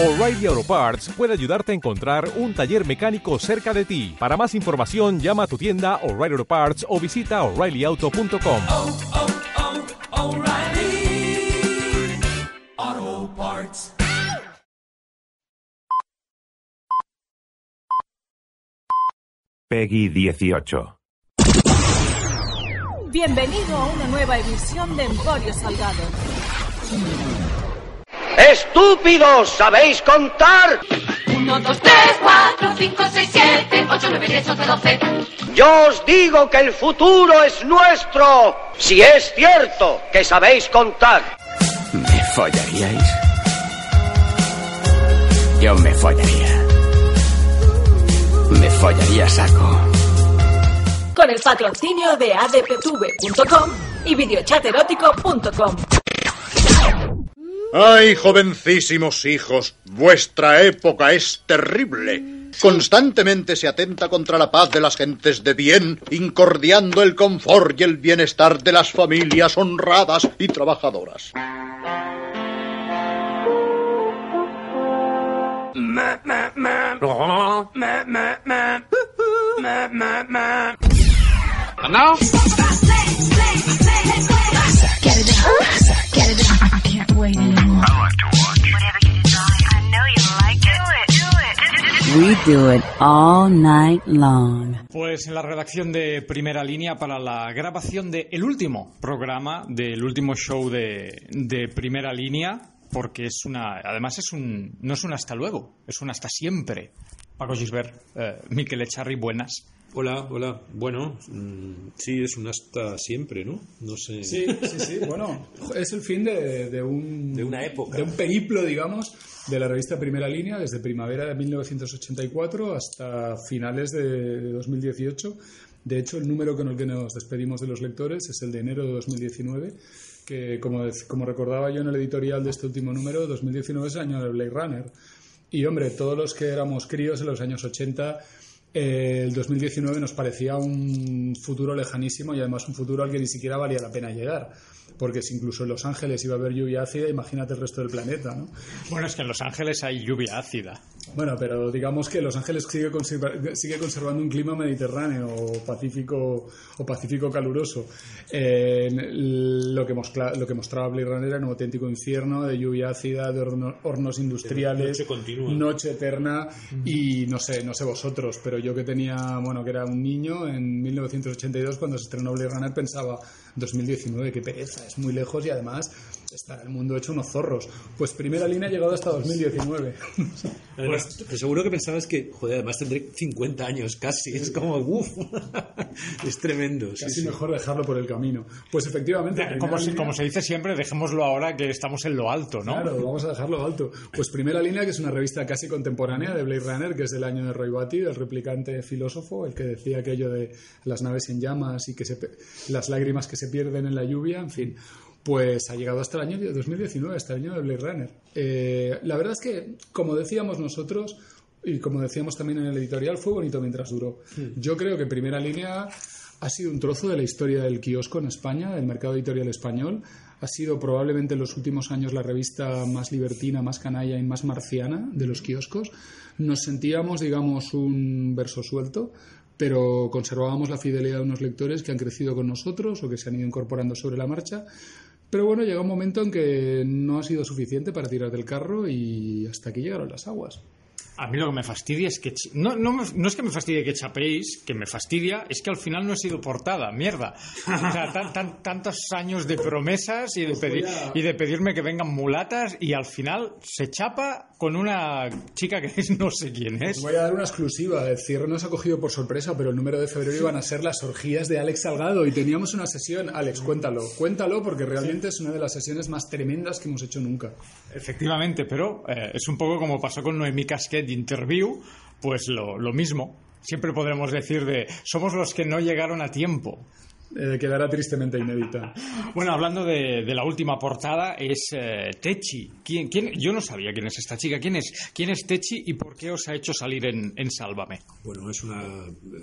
O'Reilly Auto Parts puede ayudarte a encontrar un taller mecánico cerca de ti. Para más información, llama a tu tienda O'Reilly Auto Parts o visita oreillyauto.com. oh, oh, Parts. Peggy 18. Bienvenido a una nueva edición de Emporio Salgado. ¡Estúpidos! ¿Sabéis contar? 1, 2, 3, 4, 5, 6, 7, 8, 9, 10, 11, 12. Yo os digo que el futuro es nuestro. Si es cierto que sabéis contar. ¿Me follaríais? Yo me follaría. Me follaría saco. Con el patrocinio de adptv.com y videochaterótico.com. ¡Ay, jovencísimos hijos! Vuestra época es terrible. Constantemente se atenta contra la paz de las gentes de bien, incordiando el confort y el bienestar de las familias honradas y trabajadoras. We do it all night long. Pues en la redacción de Primera Línea para la grabación del último programa, del último show de, de Primera Línea, porque es una. Además, es un. No es un hasta luego, es un hasta siempre. Paco Gisbert, eh, Miquel Echarri, buenas. Hola, hola. Bueno, mm, sí, es un hasta siempre, ¿no? No sé. Sí, sí, sí. Bueno, es el fin de, de un... De una época. De un periplo, digamos, de la revista Primera Línea, desde primavera de 1984 hasta finales de 2018. De hecho, el número con el que nos despedimos de los lectores es el de enero de 2019, que como, como recordaba yo en el editorial de este último número, 2019 es el año de Blade Runner. Y hombre, todos los que éramos críos en los años 80, eh, el 2019 nos parecía un futuro lejanísimo y además un futuro al que ni siquiera valía la pena llegar. Porque si incluso en Los Ángeles iba a haber lluvia ácida, imagínate el resto del planeta, ¿no? Bueno, es que en Los Ángeles hay lluvia ácida. Bueno, pero digamos que Los Ángeles sigue, conserva- sigue conservando un clima mediterráneo o pacífico, o pacífico caluroso. Eh, lo, que mostra- lo que mostraba Blade Runner era un auténtico infierno de lluvia ácida, de horno- hornos industriales, noche eterna y no sé, no sé vosotros, pero yo que tenía, bueno, que era un niño en 1982 cuando se estrenó Blade Runner pensaba 2019, qué pereza, es muy lejos y además está el mundo hecho unos zorros. Pues primera línea ha llegado hasta 2019. Además, pues seguro que pensabas que, joder, además tendré 50 años casi. Es como, uff, es tremendo. Casi sí. mejor dejarlo por el camino. Pues efectivamente. primera Como se, línea- como se dice siempre, dejémoslo ahora que estamos en lo alto, ¿no? Claro, vamos a dejarlo alto. Pues Primera Línea, que es una revista casi contemporánea de Blade Runner, que es del año de Roy Batty, el replicante filósofo, el que decía aquello de las naves en llamas y que se pe- las lágrimas que se pierden en la lluvia, en fin. Pues ha llegado hasta el año 2019, hasta el año de Blade Runner. Eh, la verdad es que, como decíamos nosotros, y como decíamos también en el editorial, fue bonito mientras duró. Yo creo que Primera Línea ha sido un trozo de la historia del kiosco en España, del mercado editorial español. Ha sido probablemente en los últimos años la revista más libertina, más canalla y más marciana de los kioscos. Nos sentíamos, digamos, un verso suelto, pero conservábamos la fidelidad de unos lectores que han crecido con nosotros o que se han ido incorporando sobre la marcha. Pero bueno, llega un momento en que no ha sido suficiente para tirar del carro y hasta aquí llegaron las aguas. A mí lo que me fastidia es que... No, no, no es que me fastidie que chapéis, que me fastidia, es que al final no he sido portada, mierda. O sea, tan- tan- tantos años de promesas y de, pedir, y de pedirme que vengan mulatas y al final se chapa con una chica que es no sé quién es. Os voy a dar una exclusiva. El cierre nos ha cogido por sorpresa, pero el número de febrero iban a ser las orgías de Alex Salgado y teníamos una sesión. Alex, cuéntalo, cuéntalo porque realmente es una de las sesiones más tremendas que hemos hecho nunca. Efectivamente, pero eh, es un poco como pasó con Noemí Casquet de Interview, pues lo, lo mismo. Siempre podremos decir de somos los que no llegaron a tiempo. Eh, quedará tristemente inédita. Bueno, hablando de, de la última portada, es eh, Techi. ¿Quién, quién- Yo no sabía quién es esta chica. ¿Quién es, quién es Techi y por qué os ha hecho salir en, en Sálvame? Bueno, es una,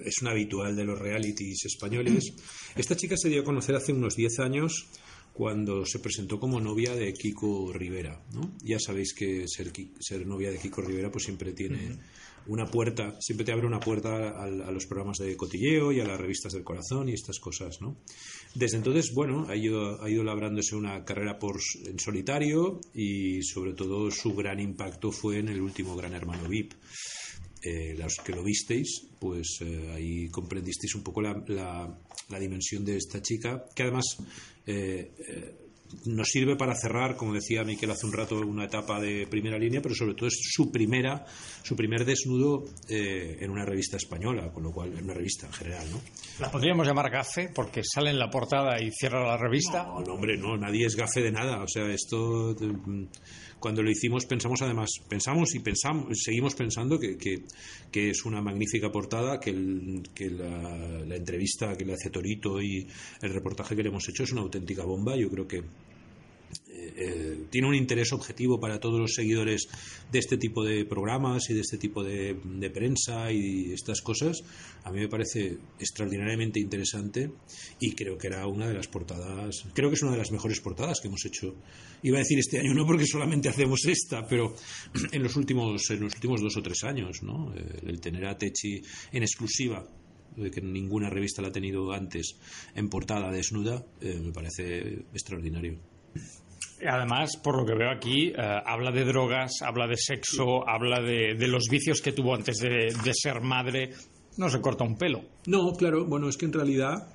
es una habitual de los realities españoles. Esta chica se dio a conocer hace unos 10 años cuando se presentó como novia de Kiko Rivera. ¿no? Ya sabéis que ser, ser novia de Kiko Rivera pues siempre tiene una puerta, siempre te abre una puerta al- a, los programas de cotilleo y a las revistas del corazón y estas cosas. ¿no? Desde entonces, bueno, ha ido, ha ido labrándose una carrera por, en solitario y sobre todo su gran impacto fue en el último Gran Hermano VIP. Eh, los que lo visteis, pues eh, ahí comprendisteis un poco la, la- la dimensión de esta chica, que además eh, eh, nos sirve para cerrar, como decía Miquel hace un rato, una etapa de primera línea, pero sobre todo es su primera, su primer desnudo eh, en una revista española, con lo cual, en una revista en general, ¿no? La podríamos llamar gafe porque sale en la portada y cierra la revista. No, no, hombre, no, nadie es gafe de nada. O sea, esto, mm, cuando lo hicimos, pensamos además, pensamos y pensamos, seguimos pensando que, que, que es una magnífica portada, que, el- que la, la entrevista que le hace Torito y el reportaje que le hemos hecho es una auténtica bomba. Yo creo que eh, tiene un interés objetivo para todos los seguidores de este tipo de programas y de este tipo de, de prensa y estas cosas. A mí me parece extraordinariamente interesante y creo que era una de las portadas, creo que es una de las mejores portadas que hemos hecho. Iba a decir este año, no porque solamente hacemos esta, pero en los últimos, en los últimos dos o tres años, ¿no? Eh, El tener a Techi en exclusiva que ninguna revista la ha tenido antes en portada desnuda, eh, me parece extraordinario. Además, por lo que veo aquí, eh, habla de drogas, habla de sexo, habla de, de los vicios que tuvo antes de, de ser madre. No se corta un pelo. No, claro, bueno, es que en realidad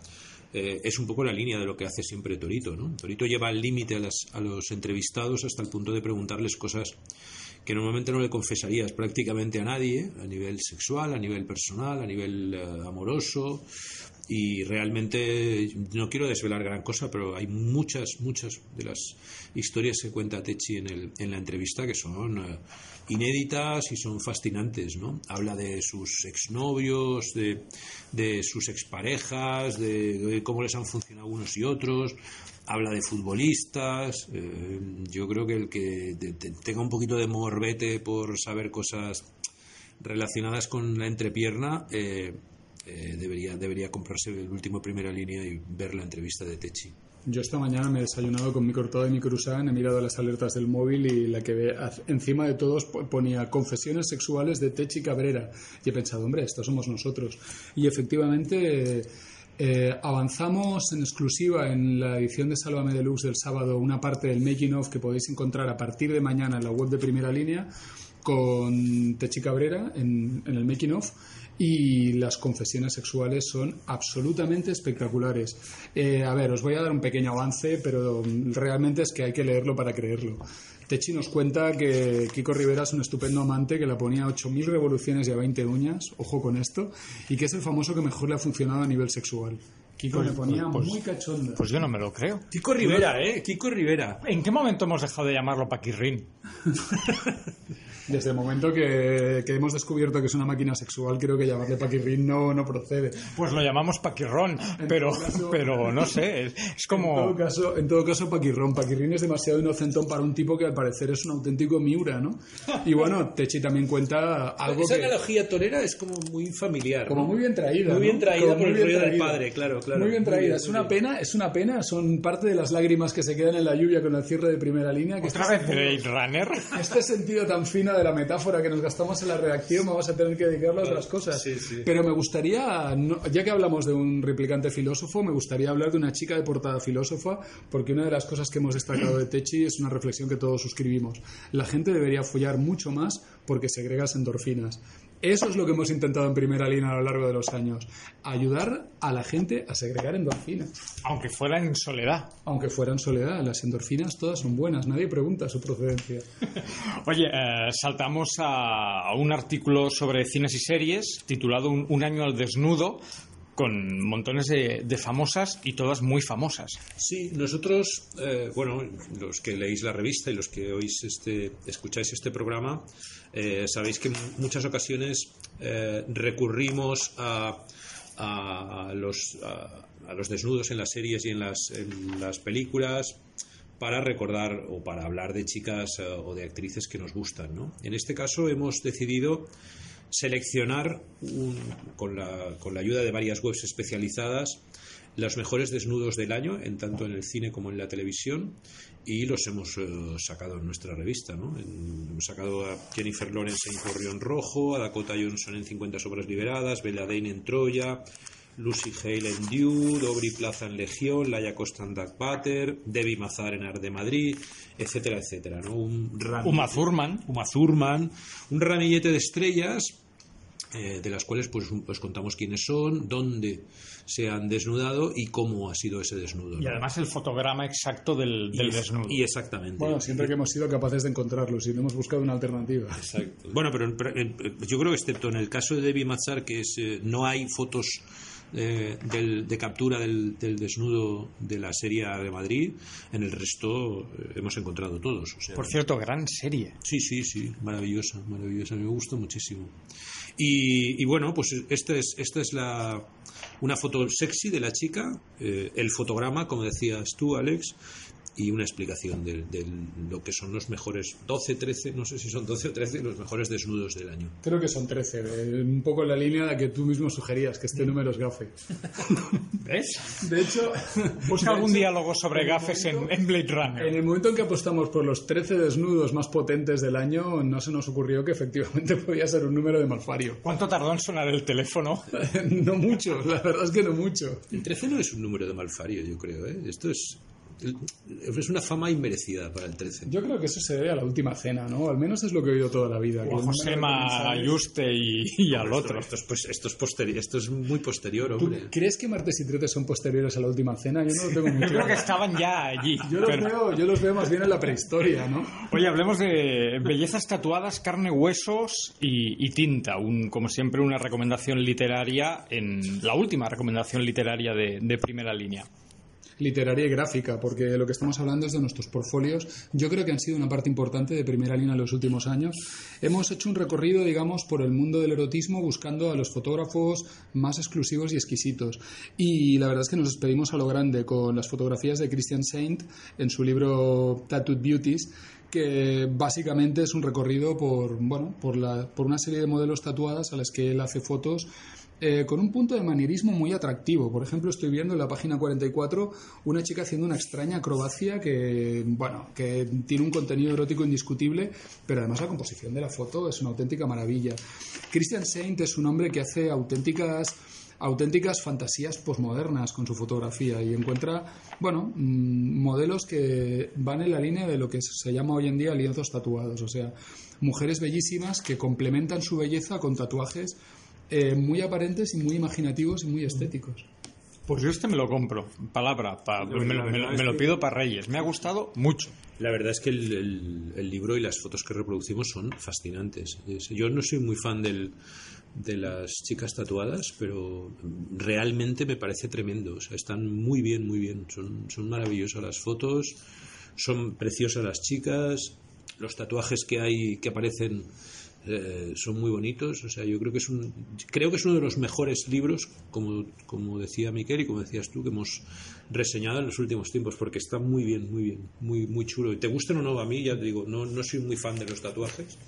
eh, es un poco la línea de lo que hace siempre Torito, ¿no? Torito lleva al límite a, a los entrevistados hasta el punto de preguntarles cosas que normalmente no le confesarías prácticamente a nadie, a nivel sexual, a nivel personal, a nivel eh, amoroso. Y realmente no quiero desvelar gran cosa, pero hay muchas, muchas de las historias que cuenta Techi en, el, en la entrevista que son eh, inéditas y son fascinantes, ¿no? Habla de sus exnovios, de, de sus exparejas, de, cómo les han funcionado unos y otros, habla de futbolistas. eh, yo creo que el que te- te- tenga un poquito de morbete por saber cosas relacionadas con la entrepierna, eh, eh, debería, debería comprarse el último primera línea y ver la entrevista de Techi. Yo esta mañana me he desayunado con mi cortada y mi cruzán, he mirado las alertas del móvil y la que ve encima de todos po- ponía confesiones sexuales de Techi Cabrera. Y he pensado, hombre, estos somos nosotros. Y efectivamente eh, avanzamos en exclusiva en la edición de Sálvame Deluxe del sábado una parte del making of que podéis encontrar a partir de mañana en la web de Primera Línea con Techi Cabrera en, en el making of y las confesiones sexuales son absolutamente espectaculares. Eh, a ver, os voy a dar un pequeño avance, pero realmente es que hay que leerlo para creerlo. Techi nos cuenta que Kiko Rivera es un estupendo amante que la ponía a 8.000 revoluciones y a 20 uñas, ojo con esto, y que es el famoso que mejor le ha funcionado a nivel sexual. Kiko Pues- le ponía pues- muy cachonda. Pues yo no me lo creo. Kiko Rivera, ¿eh? Kiko Rivera. ¿En qué momento hemos dejado de llamarlo Paquirrín? Desde el momento que, que hemos descubierto que es una máquina sexual, creo que llamarle Paquirrín no, no procede. Pues lo llamamos Paquirrón, pero, caso- pero no sé, es, es En como... todo caso, en todo caso Paquirrón. Paquirrín es demasiado inocentón para un tipo que al parecer es un auténtico miura, ¿no? Y bueno, Techi también cuenta algo Esa que... analogía torera es como muy familiar. Como ¿no? muy bien traída. Muy bien ¿no? traída Como por muy el del padre, claro, claro. Muy bien traída. bien, es muy una bien. pena, es una pena. Son parte de las lágrimas que se quedan en la lluvia con el cierre de primera línea. Que ¿Otra este vez Blade Runner? Este sentido tan fino de la metáfora que nos gastamos en la redacción vamos a tener que dedicarlo a otras cosas. Sí, sí. Pero me gustaría, no- ya que hablamos de un replicante filósofo, me gustaría hablar de una chica de portada filósofa, porque una de las cosas que hemos destacado de Techi es una reflexión que todos suscribimos. La gente debería follar mucho más porque segregas endorfinas. Eso es lo que hemos intentado en primera línea a lo largo de los años. Ayudar a la gente a segregar endorfinas. Aunque fuera en soledad. Aunque fueran soledad, las endorfinas todas son buenas, nadie pregunta su procedencia. Oye, eh, saltamos a, a un artículo sobre cines y series titulado Un, un año al desnudo con montones de, de famosas y todas muy famosas. Sí, nosotros, eh, bueno, los que leéis la revista y los que oís este, escucháis este programa, eh, sabéis que en muchas ocasiones eh, recurrimos a, los, a, a los desnudos en las series y en las, en las películas para recordar o para hablar de chicas o de actrices que nos gustan. ¿no? En este caso hemos decidido seleccionar un- con, la, con la ayuda de varias webs especializadas los mejores desnudos del año, en tanto en el cine como en la televisión, y los hemos eh, sacado en nuestra revista. ¿no? En- hemos sacado a Jennifer Lawrence en Corrión Rojo, a Dakota Johnson en 50 Sobras Liberadas, Bella Dane en Troya, Lucy Hale en Dude, Aubrey Plaza en Legión, Laia Costa en Dark Butter, Debbie Mazar en Art de Madrid, etcétera, etcétera. ¿no? Un Uma Thurman. Uma Thurman, un ramillete de estrellas eh, de las cuales pues os contamos quiénes son, dónde se han desnudado y cómo ha sido ese desnudo. Y además el fotograma exacto del, del Y- desnudo. Y exactamente. Bueno, siempre que hemos sido capaces de encontrarlos y no hemos buscado una alternativa. Exacto. Bueno, pero, pero, eh, yo creo que excepto en el caso de Debbie Mazar, que es, eh, no hay fotos eh, del- de captura del, del desnudo de la serie de Madrid, en el resto eh, hemos encontrado todos. o sea, Por cierto, gran serie. Sí, sí, sí, maravillosa, maravillosa, me gustó muchísimo. Y, y bueno, pues esta es, esta es la, una foto sexy de la chica, eh, el fotograma, como decías tú, Alex, y una explicación de, de lo que son los mejores 12, 13, no sé si son 12 o 13, los mejores desnudos del año. Creo que son 13, eh, un poco en la línea que tú mismo sugerías, que este número es gafe. ¿Ves? De hecho, Busca de algún hecho, diálogo sobre gafes en, en Blade Runner. En el momento en que apostamos por los 13 desnudos más potentes del año, no se nos ocurrió que efectivamente podía ser un número de malfario. ¿Cuánto tardó en sonar el teléfono? no mucho, la verdad es que no mucho. El 13 no es un número de malfario, yo creo, ¿eh? Esto es, es una fama inmerecida para el 13. Yo creo que eso se debe a la última cena, ¿no? Al menos es lo que he oído toda la vida. O a Josema comensales- Yuste y, y al otro. Esto, es, pues, esto, es posteri- esto es muy posterior, ¿Tú hombre. crees que martes y 13 son posteriores a la última cena? Yo no lo tengo muy Yo creo que claro. estaban ya allí. Yo los, veo, yo los veo más bien en la prehistoria, ¿no? Oye, hablemos de bellezas tatuadas, carne, huesos y, y tinta. Un, como siempre, una recomendación literaria en la última recomendación literaria de, de primera línea. Literaria y gráfica, porque lo que estamos hablando es de nuestros portfolios. Yo creo que han sido una parte importante de primera línea en los últimos años. Hemos hecho un recorrido, digamos, por el mundo del erotismo buscando a los fotógrafos más exclusivos y exquisitos. Y la verdad es que nos despedimos a lo grande con las fotografías de Christian Saint en su libro Tattooed Beauties que básicamente es un recorrido por, bueno, por, la, por una serie de modelos tatuadas a las que él hace fotos eh, con un punto de manierismo muy atractivo. Por ejemplo, estoy viendo en la página 44 una chica haciendo una extraña acrobacia que, bueno, que tiene un contenido erótico indiscutible, pero además la composición de la foto es una auténtica maravilla. Christian Saint es un hombre que hace auténticas auténticas fantasías posmodernas con su fotografía y encuentra, bueno, mm, modelos que van en la línea de lo que se llama hoy en día lienzos tatuados, o sea, mujeres bellísimas que complementan su belleza con tatuajes eh, muy aparentes y muy imaginativos y muy estéticos. Pues yo este me lo compro, palabra, pa- me, me es me lo pido para Reyes. Me ha gustado mucho. La verdad es que el, el- el libro y las fotos que reproducimos son fascinantes. Es- Yo no soy muy fan del, de las chicas tatuadas, pero realmente me parece tremendo. O sea, están muy bien, muy bien. Son, son maravillosas las fotos, son preciosas las chicas, los tatuajes que hay que aparecen eh, son muy bonitos. O sea, yo creo que es un, creo que es uno de los mejores libros, como, como decía Miquel y como decías tú, que hemos reseñado en los últimos tiempos, porque está muy bien, muy bien, muy, muy chulo. Y te gusten o no, a mí ya te digo, no, no soy muy fan de los tatuajes,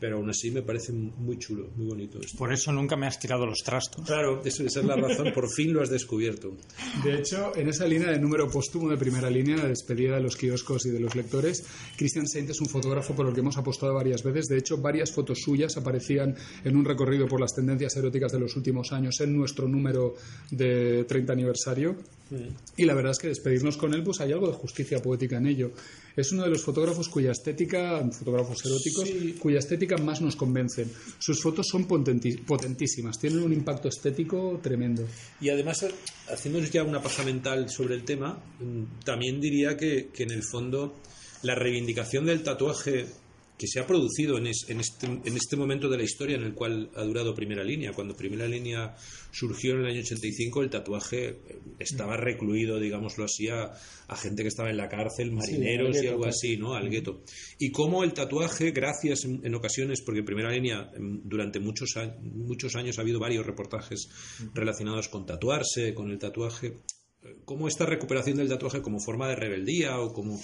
pero aún así me parece muy chulo, muy bonito. esto. Por eso nunca me has tirado los trastos. Claro, eso- esa es la razón, por fin lo has descubierto. De hecho, en esa línea de número póstumo de primera línea, de despedida de los kioscos y de los lectores, Christian Saint es un fotógrafo por el que hemos apostado varias veces. De hecho, varias fotos suyas aparecían en un recorrido por las tendencias eróticas de los últimos años en nuestro número de 30 aniversario. Y la verdad es que despedirnos con él, pues hay algo de justicia poética en ello. Es uno de los fotógrafos cuya estética, fotógrafos eróticos, cuya estética más nos convencen. Sus fotos son potentísimas, tienen un impacto estético tremendo. Y además, haciéndonos ya una paja mental sobre el tema, mm, también diría que, que en el fondo la reivindicación del tatuaje que se ha producido en, es- en este, en este momento de la historia en el cual ha durado Primera Línea, cuando Primera Línea surgió en el año 85, el tatuaje eh, estaba recluido, digámoslo así, a, a gente que estaba en la cárcel, marineros y algo así, ¿no? Al gueto. Y cómo el tatuaje, gracias en, en ocasiones, porque en primera línea em, durante muchos, a- muchos años ha habido varios reportajes relacionados con tatuarse, con el tatuaje, eh, cómo esta recuperación del tatuaje como forma de rebeldía o como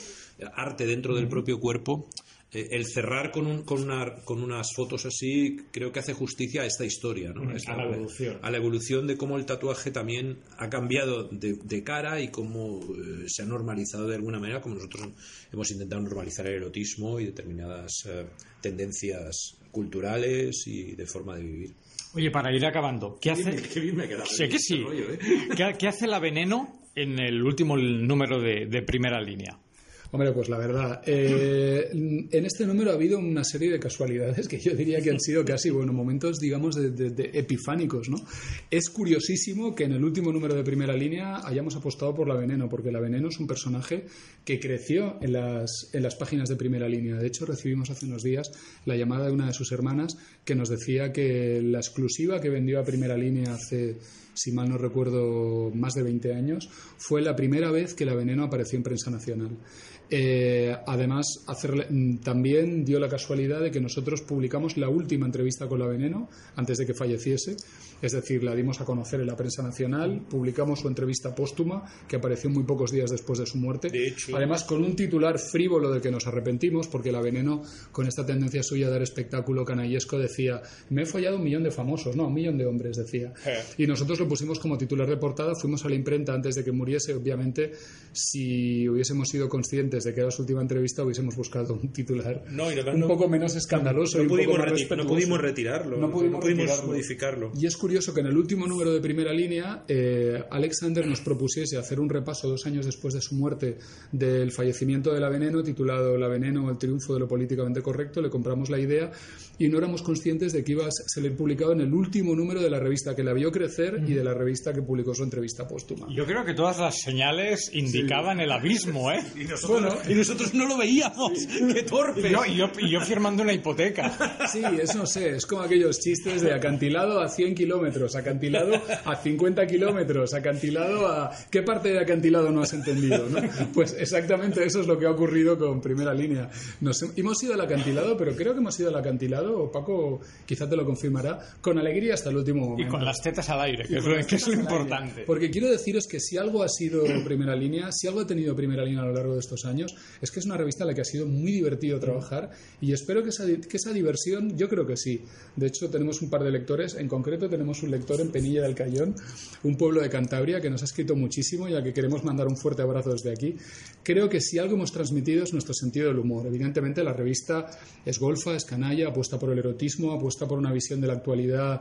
arte dentro del propio cuerpo eh, el cerrar con, un- con, una- con unas fotos así creo que hace justicia a esta historia, ¿no? Mm, a la evolución. a la evolución de cómo el tatuaje también ha cambiado de, de cara y cómo eh, se ha normalizado de alguna manera, como nosotros hemos intentado normalizar el erotismo y determinadas eh, tendencias culturales y de forma de vivir. Oye, para ir acabando, ¿qué hace? Qué bien me que este sí. rollo, ¿eh? ¿Qué, qué hace la Veneno en el último número de, de primera línea? Hombre, pues la verdad, eh, en este número ha habido una serie de casualidades que yo diría que han sido casi, bueno, momentos, digamos, de, de- epifánicos, ¿no? Es curiosísimo que en el último número de primera línea hayamos apostado por la Veneno, porque la Veneno es un personaje que creció en las, en las páginas de primera línea. De hecho, recibimos hace unos días la llamada de una de sus hermanas que nos decía que la exclusiva que vendió a primera línea hace si mal no recuerdo, más de 20 años, fue la primera vez que la veneno apareció en prensa nacional. Eh, además, hacerle- mm, también dio la casualidad de que nosotros publicamos la última entrevista con la veneno antes de que falleciese, es decir, la dimos a conocer en la prensa nacional, publicamos su entrevista póstuma, que apareció muy pocos días después de su muerte. Además, con un titular frívolo del que nos arrepentimos, porque la veneno, con esta tendencia suya a dar espectáculo canallesco, decía: Me he follado un millón de famosos, no, un millón de hombres, decía. Y nosotros lo pusimos como titular de portada, fuimos a la imprenta antes de que muriese. Obviamente, si hubiésemos sido conscientes de que era su última entrevista, hubiésemos buscado un titular No, y un no- poco menos escandaloso no y un pudimos poco más reti- no pudimos retirarlo, No no pudimos, pudimos retirarlo. modificarlo. Y es curioso que en el último número de primera línea, eh, Alexander nos propusiese hacer un repaso dos años después de su muerte del fallecimiento de la veneno, titulado La veneno, el triunfo de lo políticamente correcto. Le compramos la idea y no éramos conscientes de que iba a salir publicado en el último número de la revista que la vio crecer y de la revista que publicó su entrevista póstuma. Yo creo que todas las señales indicaban el abismo, ¿eh? Y nosotros, y nosotros no lo veíamos. ¡Qué torpe! No, y yo, y yo firmando una hipoteca. Sí, es no sé, es como aquellos chistes de acantilado a 100 kilómetros, acantilado a 50 kilómetros, acantilado a... ¿Qué parte de acantilado no has entendido? no? Pues exactamente eso es lo que ha ocurrido con primera línea. Nos, hemos ido al acantilado, pero creo que hemos ido al acantilado, Paco quizá te lo confirmará, con alegría hasta el último Y momento. con las tetas al aire, que Y es lo, que es lo al aire. importante. Porque quiero deciros que si algo ha sido primera línea, si algo ha tenido primera línea a lo largo de estos años, es que es una revista en la que ha sido muy divertido trabajar y espero que esa, que esa diversión, yo creo que sí. De hecho, tenemos un par de lectores, en concreto tenemos un lector en Penilla del Cayón, un pueblo de Cantabria que nos ha escrito muchísimo y al que queremos mandar un fuerte abrazo desde aquí. Creo que si algo hemos transmitido es nuestro sentido del humor. Evidentemente, la revista es golfa, es canalla, apuesta por el erotismo, apuesta por una visión de la actualidad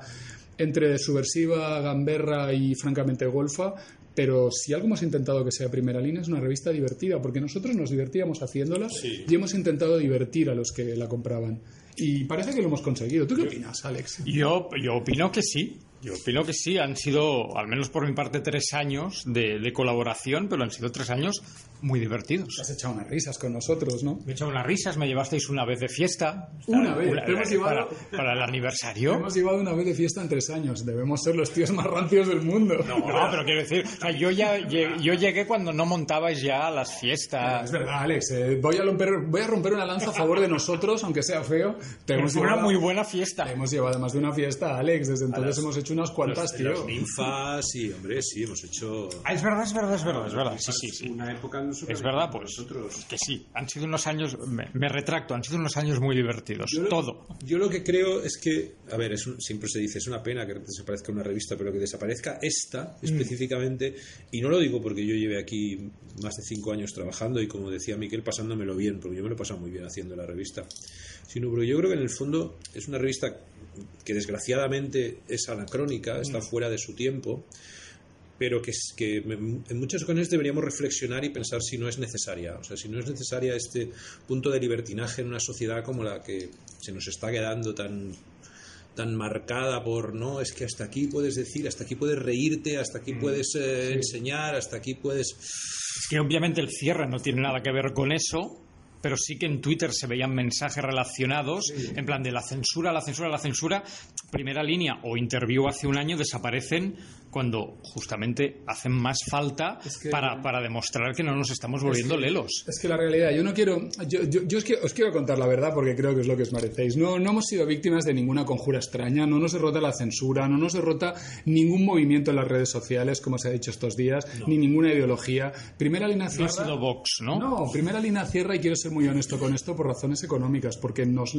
entre subversiva, gamberra y francamente golfa, pero si algo hemos intentado que sea primera línea es una revista divertida, porque nosotros nos divertíamos haciéndola y hemos intentado divertir a los que la compraban. Y parece que lo hemos conseguido. ¿Tú qué opinas, Alex? Yo, yo opino que sí. Yo opino que sí. Han sido, al menos por mi parte, tres años de, de colaboración, pero han sido tres años muy divertidos. Has echado unas risas con nosotros, ¿no? Me he echado unas risas, me llevasteis una vez de fiesta. Una vez, te hemos llevado- para, el aniversario. Hemos llevado una vez de fiesta en tres años. Debemos ser los tíos más rancios del mundo. No, pero quiero decir, o sea, yo ya llegué, yo llegué cuando no montabais ya las Es fiestas. verdad, Alex. eh, voy, a romper, voy a romper una lanza a favor de nosotros, aunque sea feo. Te hemos fue una llevado- muy buena fiesta. Hemos llevado más de una fiesta, Alex. Desde entonces hemos hecho unas cuantas, tío. Las ninfas y, hombre, sí, hemos hecho... Ah, es verdad, es verdad, es verdad, es verdad. Sí, sí, sí. Una época Es verdad, pues que sí. Han sido unos años, me, me retracto, han sido unos años muy divertidos. Yo lo- Todo. Yo lo que creo es que, a ver, es un- siempre se dice, es una pena que desaparezca una revista, pero que desaparezca esta específicamente, y no lo digo porque yo lleve aquí más de cinco años trabajando y como decía Miquel, pasándomelo bien, porque yo me lo he pasado muy bien haciendo la revista, sino porque yo creo que en el fondo es una revista que desgraciadamente es anacrónica, está fuera de su tiempo, pero que, en muchas ocasiones deberíamos reflexionar y pensar si no es necesaria. O sea, si no es necesaria este punto de libertinaje en una sociedad como la que se nos está quedando tan tan marcada por no es que hasta aquí puedes decir hasta aquí puedes reírte hasta aquí puedes eh, enseñar hasta aquí puedes Es que obviamente el cierre no tiene nada que ver con eso, pero sí que en Twitter se veían mensajes relacionados, en plan de la censura, la censura, la censura. Primera línea o interview hace un año desaparecen cuando justamente hacen más falta que- para, para demostrar que no nos estamos volviendo lelos. Es que la realidad, yo no quiero. Yo, yo, yo es que os quiero contar la verdad porque creo que es lo que os merecéis. No, no hemos sido víctimas de ninguna conjura extraña, no nos derrota la censura, no nos derrota ningún movimiento en las redes sociales, como se ha dicho estos días, ni ninguna ideología. Primera línea No ha cierra. sido Vox, ¿no? No, primera línea cierra y quiero ser muy honesto con esto por razones económicas, porque nos,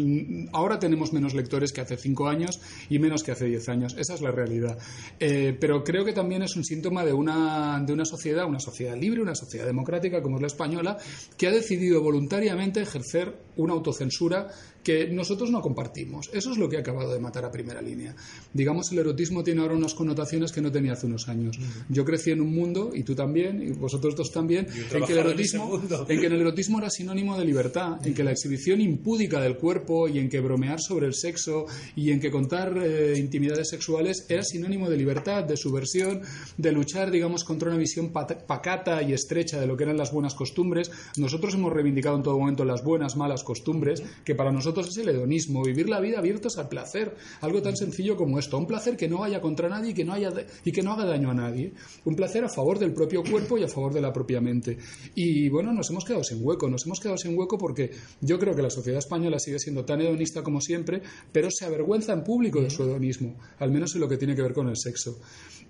ahora tenemos menos lectores que hace cinco años y menos que hace diez años. Esa es la realidad. Eh, pero creo que también es un síntoma de una, de una sociedad, una sociedad libre, una sociedad democrática como es la española, que ha decidido voluntariamente ejercer una autocensura que nosotros no compartimos. Eso es lo que ha acabado de matar a primera línea. Digamos, el erotismo tiene ahora unas connotaciones que no tenía hace unos años. Yo crecí en un mundo, y tú también, y vosotros dos también, en que, el erotismo, en que el erotismo era sinónimo de libertad, en que la exhibición impúdica del cuerpo y en que bromear sobre el sexo y en que contar eh, intimidades sexuales era sinónimo de libertad, de subversión, de luchar, digamos, contra una visión pacata y estrecha de lo que eran las buenas costumbres. Nosotros hemos reivindicado en todo momento las buenas, malas costumbres, que para nosotros es el hedonismo, vivir la vida abiertos al placer, algo tan sencillo como esto, un placer que no vaya contra nadie y que no, haya, y que no haga daño a nadie, un placer a favor del propio cuerpo y a favor de la propia mente. Y bueno, nos hemos quedado sin hueco, nos hemos quedado sin hueco porque yo creo que la sociedad española sigue siendo tan hedonista como siempre, pero se avergüenza en público de su hedonismo, al menos en lo que tiene que ver con el sexo.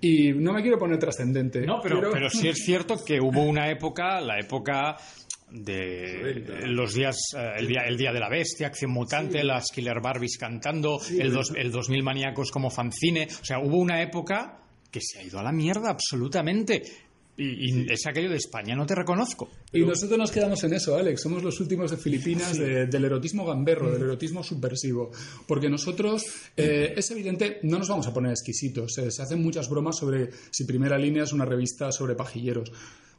Y no me quiero poner trascendente. No, pero, pero sí es cierto que hubo una época, la época de los días, eh, el día, el día de la bestia, Acción Mutante, las Killer Barbies cantando, el, dos, el 2000 maníacos como fanzine. O sea, hubo una época que se ha ido a la mierda absolutamente. Y, y es aquello de España, no te reconozco. Y nosotros nos quedamos en eso, Alex. Somos los últimos de Filipinas de- del erotismo gamberro, Mm. del erotismo subversivo. Porque nosotros, eh, es evidente, no nos vamos a poner exquisitos. Eh, se hacen muchas bromas sobre si Primera Línea es una revista sobre pajilleros.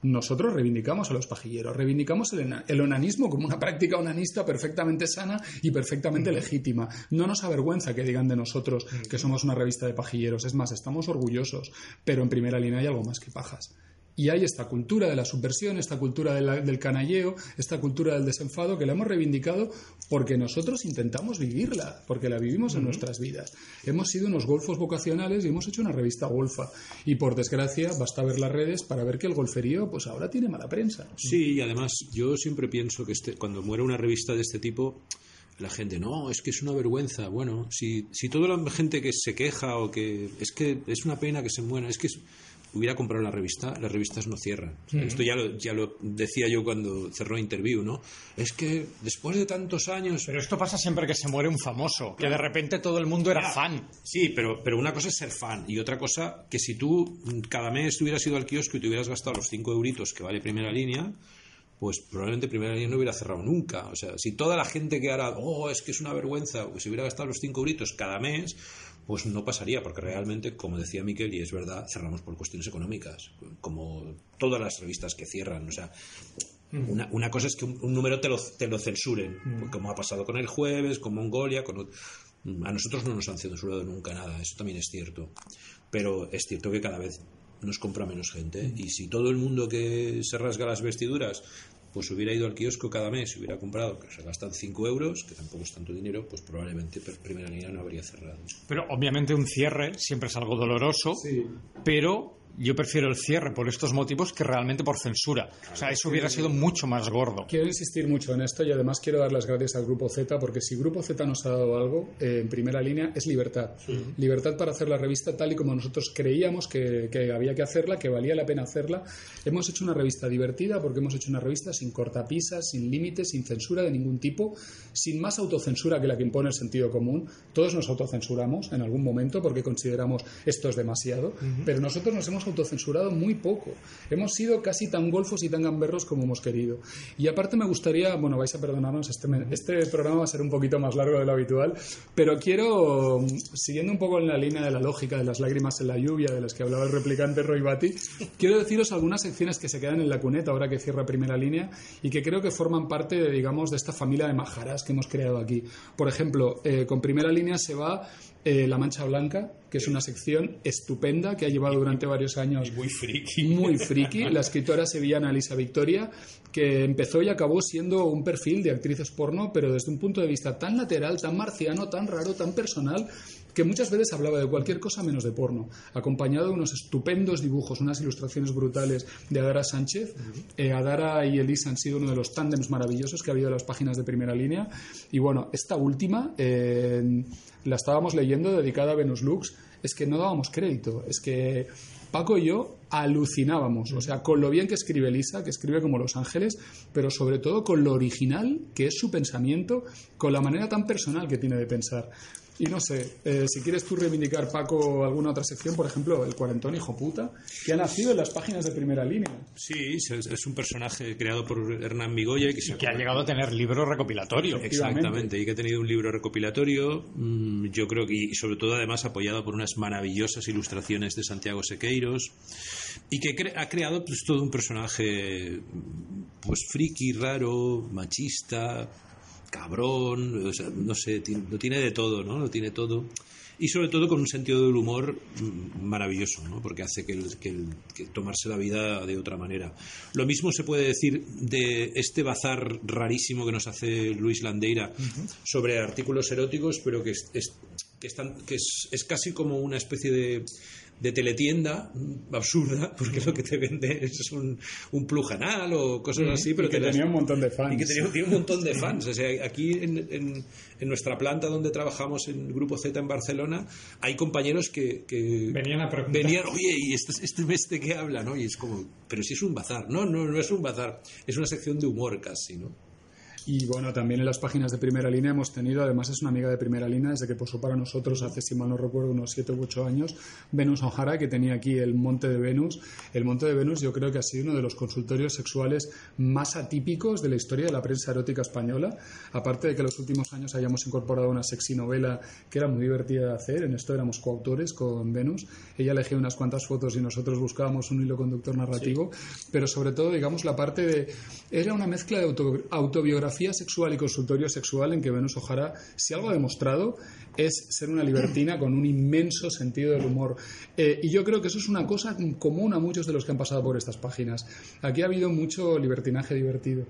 Nosotros reivindicamos a los pajilleros, reivindicamos el, el onanismo como una práctica onanista perfectamente sana y perfectamente legítima. No nos avergüenza que digan de nosotros que somos una revista de pajilleros. Es más, estamos orgullosos. Pero en primera línea hay algo más que pajas. Y hay esta cultura de la subversión, esta cultura de la- del canalleo, esta cultura del desenfado que la hemos reivindicado porque nosotros intentamos vivirla, porque la vivimos en nuestras vidas. Hemos sido unos golfos vocacionales y hemos hecho una revista golfa. Y por desgracia, basta ver las redes para ver que el golferío, pues ahora tiene mala prensa. Sí, y además yo siempre pienso que este, cuando muere una revista de este tipo, la gente, no, es que es una vergüenza. Bueno, si, si toda la gente que se queja o que es que es una pena que se muera, es que es- hubiera comprado la revista, las revistas no cierran. Esto ya lo, ya lo decía yo cuando cerró Interview, ¿no? Es que después de tantos años... Pero esto pasa siempre que se muere un famoso, que de repente todo el mundo era fan. Sí, pero, pero una cosa es ser fan y otra cosa que si tú cada mes hubieras ido al kiosco y te hubieras gastado los 5 euritos que vale primera línea, pues probablemente primera línea no hubiera cerrado nunca. O sea, si toda la gente que ahora, oh, es que es una vergüenza, pues si hubiera gastado los 5 euritos cada mes, pues no pasaría, porque realmente, como decía Miquel, y es verdad, cerramos por cuestiones económicas, como todas las revistas que cierran. O sea, una, una cosa es que un, un número te lo, te lo censuren, como ha pasado con el jueves, con Mongolia, con... A nosotros no nos han censurado nunca nada, eso también es cierto. Pero es cierto que cada vez nos compra menos gente. Y si todo el mundo que se rasga las vestiduras pues hubiera ido al kiosco cada mes y hubiera comprado, que se gastan 5 euros, que tampoco es tanto dinero, pues probablemente primera línea no habría cerrado. Pero obviamente un cierre siempre es algo doloroso, pero yo prefiero el cierre por estos motivos que realmente por censura. O sea, eso hubiera sido mucho más gordo. Quiero insistir mucho en esto y además quiero dar las gracias al Grupo Z porque si Grupo Z nos ha dado algo eh, en primera línea es libertad. Libertad para hacer la revista tal y como nosotros creíamos que, que había que hacerla, que valía la pena hacerla. Hemos hecho una revista divertida porque hemos hecho una revista sin cortapisas, sin límites, sin censura de ningún tipo, sin más autocensura que la que impone el sentido común. Todos nos autocensuramos en algún momento porque consideramos esto es demasiado, pero nosotros nos hemos autocensurado muy poco. Hemos sido casi tan golfos y tan gamberros como hemos querido. Y aparte me gustaría, bueno, vais a perdonarnos, este, este programa va a ser un poquito más largo de lo habitual, pero quiero, siguiendo un poco en la línea de la lógica de las lágrimas en la lluvia, de las que hablaba el replicante Roy Batty, quiero deciros algunas secciones que se quedan en la cuneta ahora que cierra primera línea y que creo que forman parte, de, digamos, de esta familia de majaras que hemos creado aquí. Por ejemplo, eh, con primera línea se va eh, La Mancha Blanca, que es una sección estupenda que ha llevado durante varios años. muy friki. Muy friki. La escritora sevillana Elisa Victoria, que empezó y acabó siendo un perfil de actrices porno, pero desde un punto de vista tan lateral, tan marciano, tan raro, tan personal, que muchas veces hablaba de cualquier cosa menos de porno, acompañado de unos estupendos dibujos, unas ilustraciones brutales de Adara Sánchez. Eh, Adara y Elisa han sido uno de los tándems maravillosos que ha habido en las páginas de primera línea. Y bueno, esta última eh, la estábamos leyendo, dedicada a Venus Lux, es que no dábamos crédito, es que Paco y yo alucinábamos, o sea, con lo bien que escribe Lisa, que escribe como Los Ángeles, pero sobre todo con lo original que es su pensamiento, con la manera tan personal que tiene de pensar. Y no sé, eh, si quieres tú reivindicar, Paco, alguna otra sección, por ejemplo, el cuarentón hijo puta, que ha nacido en las páginas de primera línea. Sí, es, un personaje creado por Hernán Migoya y que, se Que ha llegado a tener libro recopilatorio. Exactamente, y que ha tenido un libro recopilatorio, mm, yo creo que, y sobre todo además apoyado por unas maravillosas ilustraciones de Santiago Sequeiros, y que cre- ha creado pues todo un personaje pues friki, raro, machista, cabrón, o sea, no sé, lo tiene de todo, ¿no? Lo tiene todo. Y sobre todo con un sentido del humor mm, maravilloso, ¿no? Porque hace que, el- que el- que tomarse la vida de otra manera. Lo mismo se puede decir de este bazar rarísimo que nos hace Luis Landeira sobre artículos eróticos, pero que es, es- que, están- que es, es casi como una especie de, de teletienda absurda, porque lo que te vende es un, un plug anal o cosas así, Y pero que te las- tenía un montón de fans. y que tenía, un montón de fans. O sea, aquí en, en- en nuestra planta donde trabajamos en Grupo Z en Barcelona, hay compañeros que, que Venían a preguntar. venían, oye, ¿y este, este qué habla? ¿no? Y es como, pero si es un bazar. No, no, no es un bazar. Es una sección de humor casi, ¿no? Y bueno, también en las páginas de primera línea hemos tenido, además es una amiga de primera línea desde que posó para nosotros hace, si mal no recuerdo, unos 7 u 8 años, Venus O'Hara, que tenía aquí el Monte de Venus. El Monte de Venus yo creo que ha sido uno de los consultorios sexuales más atípicos de la historia de la prensa erótica española. Aparte de que en los últimos años hayamos incorporado una sexy novela que era muy divertida de hacer, en esto éramos coautores con Venus. Ella elegía unas cuantas fotos y nosotros buscábamos un hilo conductor narrativo, pero sobre todo, digamos, la parte de... Era una mezcla de auto- autobiografía sexual y consultorio sexual en que Venus Ojara, si algo ha demostrado, es ser una libertina con un inmenso sentido del humor. Eh, y yo creo que eso es una cosa común a muchos de los que han pasado por estas páginas. Aquí ha habido mucho libertinaje divertido.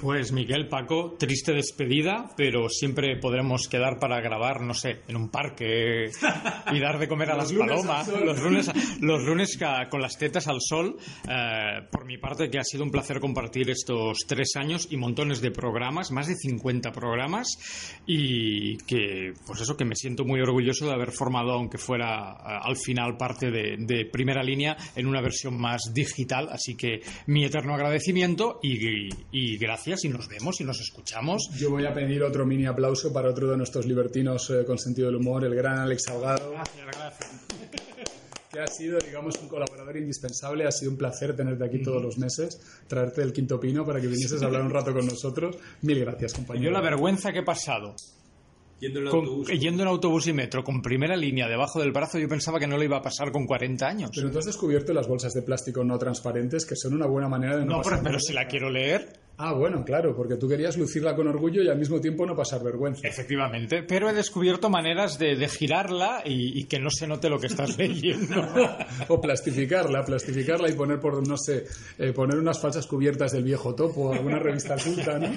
Pues Miguel, Paco, triste despedida, pero siempre podremos quedar para grabar, no sé, en un parque y dar de comer a las palomas, los lunes, los lunes con las tetas al sol. Eh, por mi parte, que ha sido un placer compartir estos tres años y montones de programas, más de 50 programas, y que, pues eso, que me siento muy orgulloso de haber formado, aunque fuera eh, al final parte de, de primera línea, en una versión más digital. Así que mi eterno agradecimiento y, y gracias, y nos vemos y nos escuchamos. Yo voy a pedir otro mini aplauso para otro de nuestros libertinos eh, con sentido del humor, el gran Alex Salgado. Que ha sido, digamos, un colaborador indispensable. Ha sido un placer tenerte aquí todos los meses, traerte el quinto pino para que vinieses a hablar un rato con nosotros. Mil gracias, compañero. Yo la vergüenza que he pasado Yendo en el con- autobús. yendo en autobús y metro con primera línea debajo del brazo, yo pensaba que no lo iba a pasar con 40 años. Pero tú has descubierto las bolsas de plástico no transparentes, que son una buena manera de no, no, pero, pero si la quiero leer, Ah, bueno, claro, porque tú querías lucirla con orgullo y al mismo tiempo no pasar vergüenza. efectivamente. Pero he descubierto maneras de, de girarla y, y que no se note lo que estás leyendo. o plastificarla, plastificarla y poner por, no sé, eh, poner unas falsas cubiertas del viejo topo o alguna revista culta, ¿no?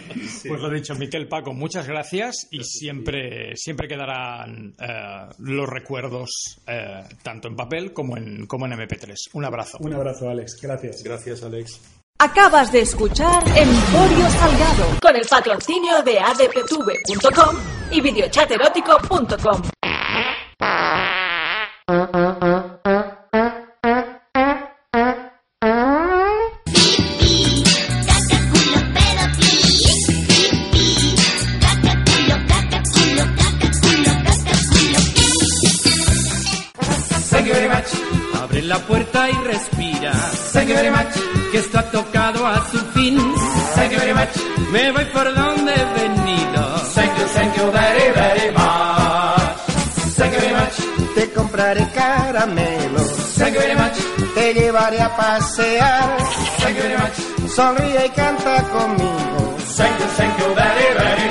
Pues lo dicho, Miquel Paco, muchas gracias y siempre, siempre quedarán eh, los recuerdos eh, tanto en papel como en, como en MP3. Un abrazo. Un abrazo, Alex. Gracias. Gracias, Alex. Acabas de escuchar Emporio Salgado Con el patrocinio de adptv.com y videochaterótico.com. la puerta y respira. Thank you very much. Que esto ha tocado a su fin. Thank you very much. Me voy por donde he venido. Thank you, thank you very, very much. Thank you very much. Te compraré caramelos, Thank you very much. te llevaré a pasear. Thank you very much. Sonríe y canta conmigo. Thank you, thank you very, very much.